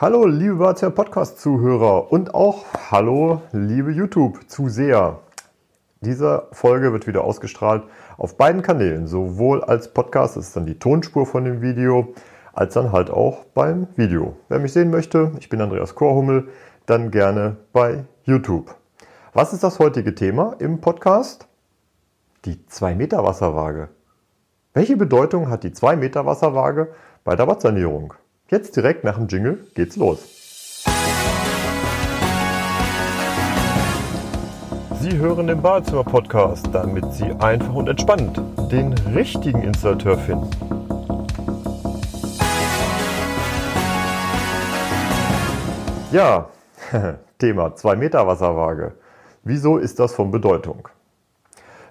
Hallo, liebe Barzia Podcast-Zuhörer und auch hallo, liebe YouTube-Zuseher. Diese Folge wird wieder ausgestrahlt auf beiden Kanälen, sowohl als Podcast, das ist dann die Tonspur von dem Video, als dann halt auch beim Video. Wer mich sehen möchte, ich bin Andreas Korhummel, dann gerne bei YouTube. Was ist das heutige Thema im Podcast? Die 2-Meter-Wasserwaage. Welche Bedeutung hat die 2-Meter-Wasserwaage bei der Wattsanierung? Jetzt direkt nach dem Jingle geht's los. Sie hören den Badezimmer-Podcast, damit Sie einfach und entspannt den richtigen Installateur finden. Ja, Thema 2 Meter Wasserwaage. Wieso ist das von Bedeutung?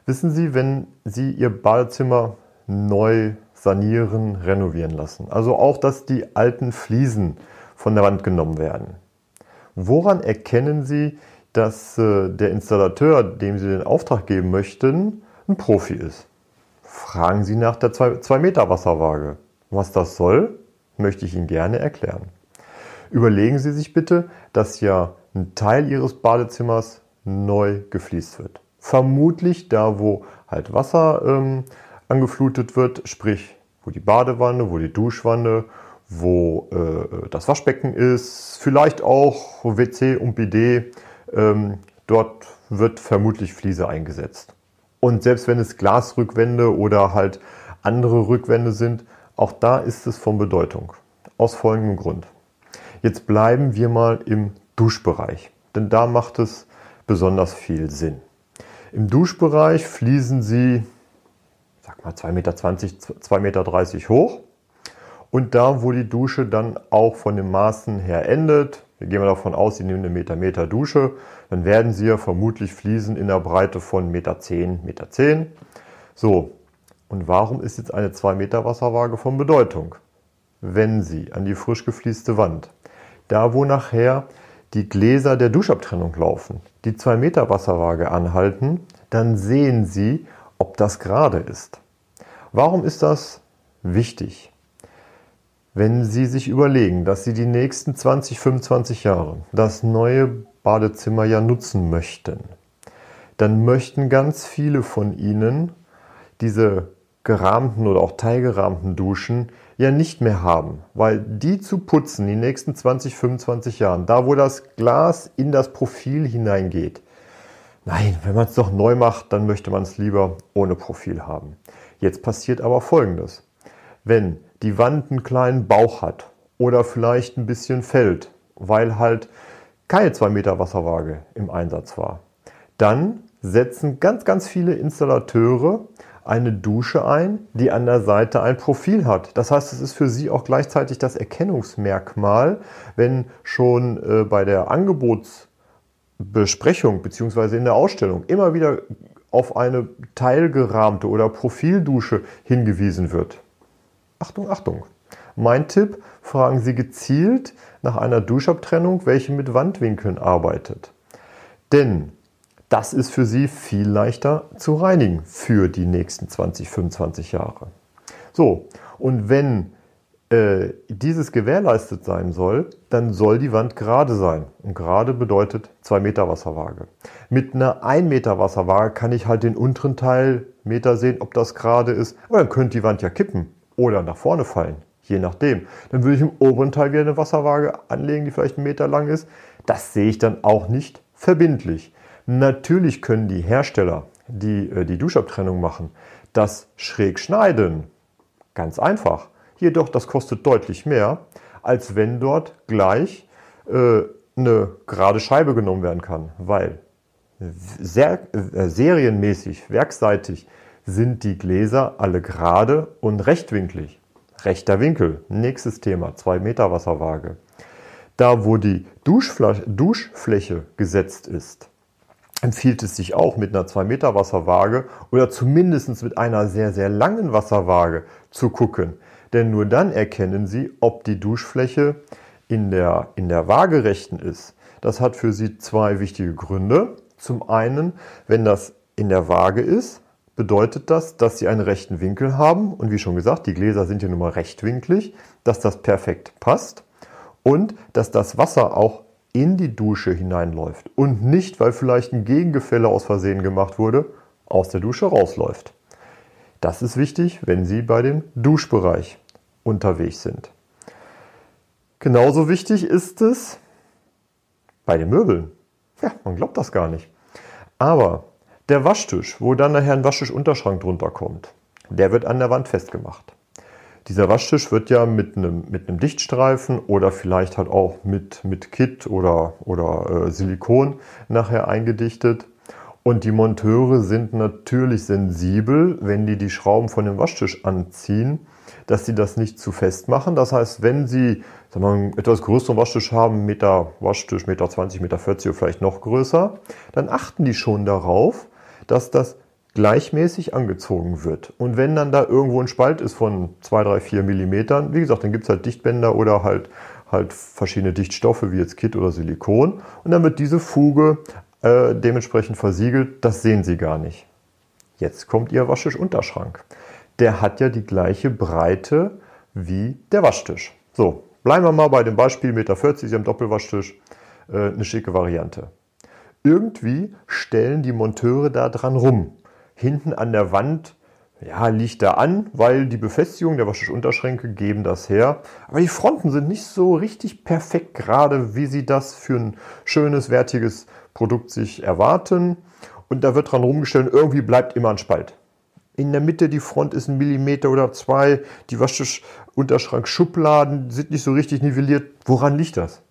Wissen Sie, wenn Sie Ihr Badezimmer neu sanieren, renovieren lassen. Also auch, dass die alten Fliesen von der Wand genommen werden. Woran erkennen Sie, dass äh, der Installateur, dem Sie den Auftrag geben möchten, ein Profi ist? Fragen Sie nach der 2 Meter Wasserwaage. Was das soll, möchte ich Ihnen gerne erklären. Überlegen Sie sich bitte, dass ja ein Teil Ihres Badezimmers neu gefliest wird. Vermutlich da, wo halt Wasser ähm, angeflutet wird, sprich wo die Badewanne, wo die Duschwanne, wo äh, das Waschbecken ist, vielleicht auch WC und BD. Ähm, dort wird vermutlich Fliese eingesetzt. Und selbst wenn es Glasrückwände oder halt andere Rückwände sind, auch da ist es von Bedeutung. Aus folgendem Grund. Jetzt bleiben wir mal im Duschbereich, denn da macht es besonders viel Sinn. Im Duschbereich fließen Sie 2,20 Meter, 2,30 Meter hoch. Und da, wo die Dusche dann auch von den Maßen her endet, wir gehen mal davon aus, Sie nehmen eine Meter Meter Dusche, dann werden Sie ja vermutlich Fliesen in der Breite von Meter 10, Meter 10. So, und warum ist jetzt eine 2 Meter Wasserwaage von Bedeutung? Wenn Sie an die frisch geflieste Wand, da wo nachher die Gläser der Duschabtrennung laufen, die 2 Meter Wasserwaage anhalten, dann sehen Sie, ob das gerade ist. Warum ist das wichtig? Wenn Sie sich überlegen, dass Sie die nächsten 20, 25 Jahre das neue Badezimmer ja nutzen möchten, dann möchten ganz viele von Ihnen diese gerahmten oder auch teilgerahmten Duschen ja nicht mehr haben, weil die zu putzen die nächsten 20, 25 Jahren, da wo das Glas in das Profil hineingeht, Nein, wenn man es doch neu macht, dann möchte man es lieber ohne Profil haben. Jetzt passiert aber Folgendes. Wenn die Wand einen kleinen Bauch hat oder vielleicht ein bisschen fällt, weil halt keine 2 Meter Wasserwaage im Einsatz war, dann setzen ganz, ganz viele Installateure eine Dusche ein, die an der Seite ein Profil hat. Das heißt, es ist für Sie auch gleichzeitig das Erkennungsmerkmal, wenn schon äh, bei der Angebots Besprechung beziehungsweise in der Ausstellung immer wieder auf eine teilgerahmte oder Profildusche hingewiesen wird. Achtung, Achtung. Mein Tipp, fragen Sie gezielt nach einer Duschabtrennung, welche mit Wandwinkeln arbeitet. Denn das ist für Sie viel leichter zu reinigen für die nächsten 20, 25 Jahre. So, und wenn äh, dieses gewährleistet sein soll, dann soll die Wand gerade sein. Und gerade bedeutet 2 Meter Wasserwaage. Mit einer 1 Meter Wasserwaage kann ich halt den unteren Teil Meter sehen, ob das gerade ist. Aber dann könnte die Wand ja kippen oder nach vorne fallen. Je nachdem. Dann würde ich im oberen Teil wieder eine Wasserwaage anlegen, die vielleicht einen Meter lang ist. Das sehe ich dann auch nicht verbindlich. Natürlich können die Hersteller, die äh, die Duschabtrennung machen, das schräg schneiden. Ganz einfach. Jedoch, das kostet deutlich mehr, als wenn dort gleich äh, eine gerade Scheibe genommen werden kann, weil sehr, äh, serienmäßig, werkseitig sind die Gläser alle gerade und rechtwinklig. Rechter Winkel, nächstes Thema, 2 Meter Wasserwaage. Da, wo die Duschfläche gesetzt ist, empfiehlt es sich auch mit einer 2 Meter Wasserwaage oder zumindest mit einer sehr, sehr langen Wasserwaage zu gucken, denn nur dann erkennen Sie, ob die Duschfläche in der, in der waagerechten ist. Das hat für Sie zwei wichtige Gründe. Zum einen, wenn das in der Waage ist, bedeutet das, dass Sie einen rechten Winkel haben. Und wie schon gesagt, die Gläser sind hier nun mal rechtwinklig, dass das perfekt passt. und dass das Wasser auch in die Dusche hineinläuft und nicht, weil vielleicht ein Gegengefälle aus Versehen gemacht wurde, aus der Dusche rausläuft. Das ist wichtig, wenn Sie bei dem Duschbereich unterwegs sind. Genauso wichtig ist es bei den Möbeln. Ja, man glaubt das gar nicht. Aber der Waschtisch, wo dann nachher ein Waschtischunterschrank drunter kommt, der wird an der Wand festgemacht. Dieser Waschtisch wird ja mit einem, mit einem Dichtstreifen oder vielleicht halt auch mit, mit Kit oder, oder äh, Silikon nachher eingedichtet. Und die Monteure sind natürlich sensibel, wenn die die Schrauben von dem Waschtisch anziehen, dass sie das nicht zu fest machen. Das heißt, wenn sie sagen wir, einen etwas größeren Waschtisch haben, Meter Waschtisch, Meter 20, Meter 40 oder vielleicht noch größer, dann achten die schon darauf, dass das gleichmäßig angezogen wird. Und wenn dann da irgendwo ein Spalt ist von 2, 3, 4 Millimetern, wie gesagt, dann gibt es halt Dichtbänder oder halt, halt verschiedene Dichtstoffe wie jetzt Kit oder Silikon. Und dann wird diese Fuge äh, dementsprechend versiegelt. Das sehen Sie gar nicht. Jetzt kommt Ihr Waschtischunterschrank. Der hat ja die gleiche Breite wie der Waschtisch. So, bleiben wir mal bei dem Beispiel 1,40 Meter, Sie haben Doppelwaschtisch, äh, eine schicke Variante. Irgendwie stellen die Monteure da dran rum hinten an der Wand ja, liegt da an, weil die Befestigung der Waschtischunterschränke geben das her. Aber die Fronten sind nicht so richtig perfekt gerade, wie sie das für ein schönes, wertiges Produkt sich erwarten. Und da wird dran rumgestellt, irgendwie bleibt immer ein Spalt. In der Mitte die Front ist ein Millimeter oder zwei. Die Waschtischunterschrank-Schubladen sind nicht so richtig nivelliert. Woran liegt das?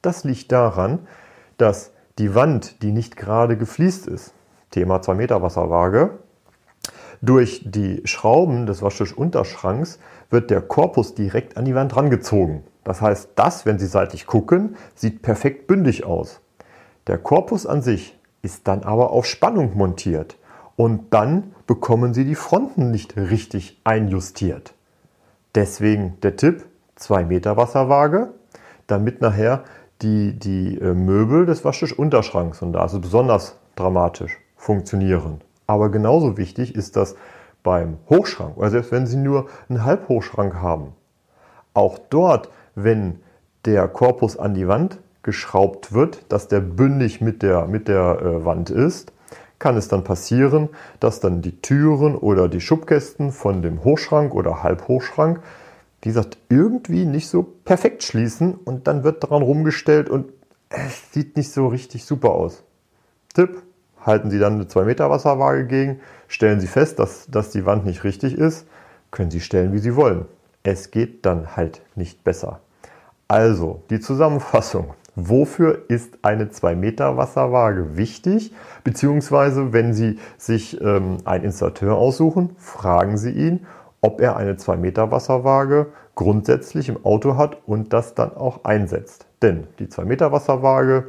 Das liegt daran, dass die Wand, die nicht gerade gefliest ist, Thema 2 Meter Wasserwaage. Durch die Schrauben des Waschtischunterschranks wird der Korpus direkt an die Wand rangezogen. Das heißt, das, wenn Sie seitlich gucken, sieht perfekt bündig aus. Der Korpus an sich ist dann aber auf Spannung montiert und dann bekommen Sie die Fronten nicht richtig einjustiert. Deswegen der Tipp, 2 Meter Wasserwaage, damit nachher die, die äh, Möbel des Waschtischunterschranks, und da ist es besonders dramatisch, funktionieren. Aber genauso wichtig ist das beim Hochschrank oder selbst wenn Sie nur einen Halbhochschrank haben. Auch dort, wenn der Korpus an die Wand geschraubt wird, dass der bündig mit der, mit der äh, Wand ist, kann es dann passieren, dass dann die Türen oder die Schubkästen von dem Hochschrank oder Halbhochschrank, wie gesagt, irgendwie nicht so perfekt schließen und dann wird daran rumgestellt und es sieht nicht so richtig super aus. Tipp, halten Sie dann eine 2 Meter Wasserwaage gegen, stellen Sie fest, dass, dass die Wand nicht richtig ist, können Sie stellen, wie Sie wollen. Es geht dann halt nicht besser. Also, die Zusammenfassung. Wofür ist eine 2 Meter Wasserwaage wichtig? Beziehungsweise, wenn Sie sich ähm, einen Installateur aussuchen, fragen Sie ihn, ob er eine 2 Meter Wasserwaage grundsätzlich im Auto hat und das dann auch einsetzt. Denn die 2 Meter Wasserwaage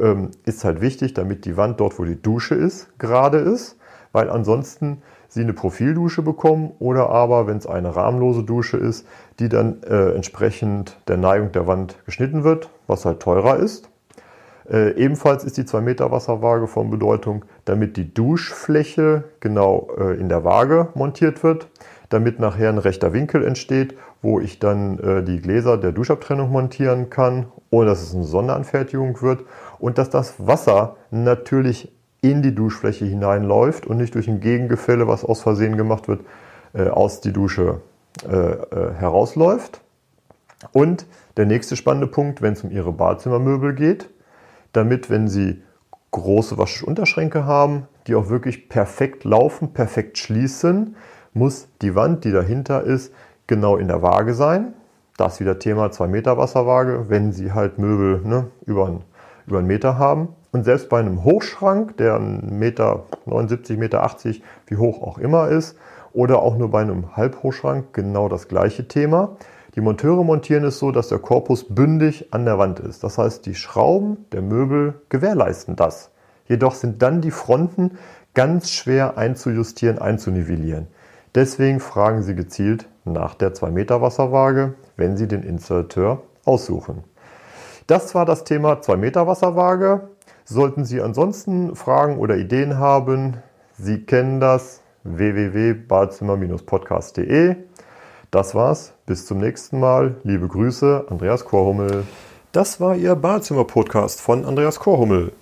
ähm, ist halt wichtig, damit die Wand dort, wo die Dusche ist, gerade ist, weil ansonsten sie eine Profildusche bekommen oder aber, wenn es eine rahmenlose Dusche ist, die dann äh, entsprechend der Neigung der Wand geschnitten wird, was halt teurer ist. Äh, ebenfalls ist die 2 Meter Wasserwaage von Bedeutung, damit die Duschfläche genau äh, in der Waage montiert wird, damit nachher ein rechter Winkel entsteht, wo ich dann äh, die Gläser der Duschabtrennung montieren kann, ohne dass es eine Sonderanfertigung wird und dass das Wasser natürlich in die Duschfläche hineinläuft und nicht durch ein Gegengefälle, was aus Versehen gemacht wird, äh, aus die Dusche äh, äh, herausläuft. Und der nächste spannende Punkt, wenn es um Ihre Badezimmermöbel geht, damit, wenn Sie große Waschunterschränke haben, die auch wirklich perfekt laufen, perfekt schließen, muss die Wand, die dahinter ist, genau in der Waage sein. Das wieder Thema 2 Meter Wasserwaage, wenn Sie halt Möbel ne, über einen über einen Meter haben. Und selbst bei einem Hochschrank, der 1,79 Meter, 79, Meter 80, wie hoch auch immer ist, oder auch nur bei einem Halbhochschrank genau das gleiche Thema. Die Monteure montieren es so, dass der Korpus bündig an der Wand ist. Das heißt, die Schrauben der Möbel gewährleisten das. Jedoch sind dann die Fronten ganz schwer einzujustieren, einzunivellieren. Deswegen fragen Sie gezielt nach der 2 Meter Wasserwaage, wenn Sie den Installateur aussuchen. Das war das Thema 2 Meter Wasserwaage. Sollten Sie ansonsten Fragen oder Ideen haben, Sie kennen das www.badezimmer-podcast.de. Das war's. Bis zum nächsten Mal. Liebe Grüße, Andreas Korhummel. Das war Ihr Badezimmer-Podcast von Andreas Korhummel.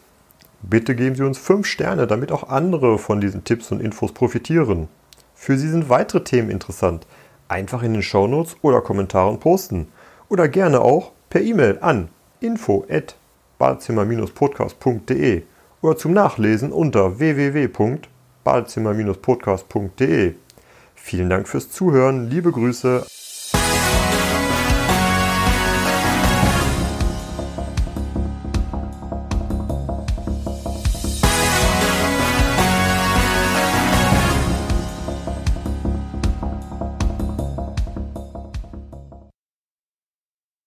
Bitte geben Sie uns 5 Sterne, damit auch andere von diesen Tipps und Infos profitieren. Für Sie sind weitere Themen interessant. Einfach in den Shownotes oder Kommentaren posten. Oder gerne auch per E-Mail an info@badezimmer-podcast.de oder zum Nachlesen unter www.badezimmer-podcast.de. Vielen Dank fürs Zuhören, liebe Grüße.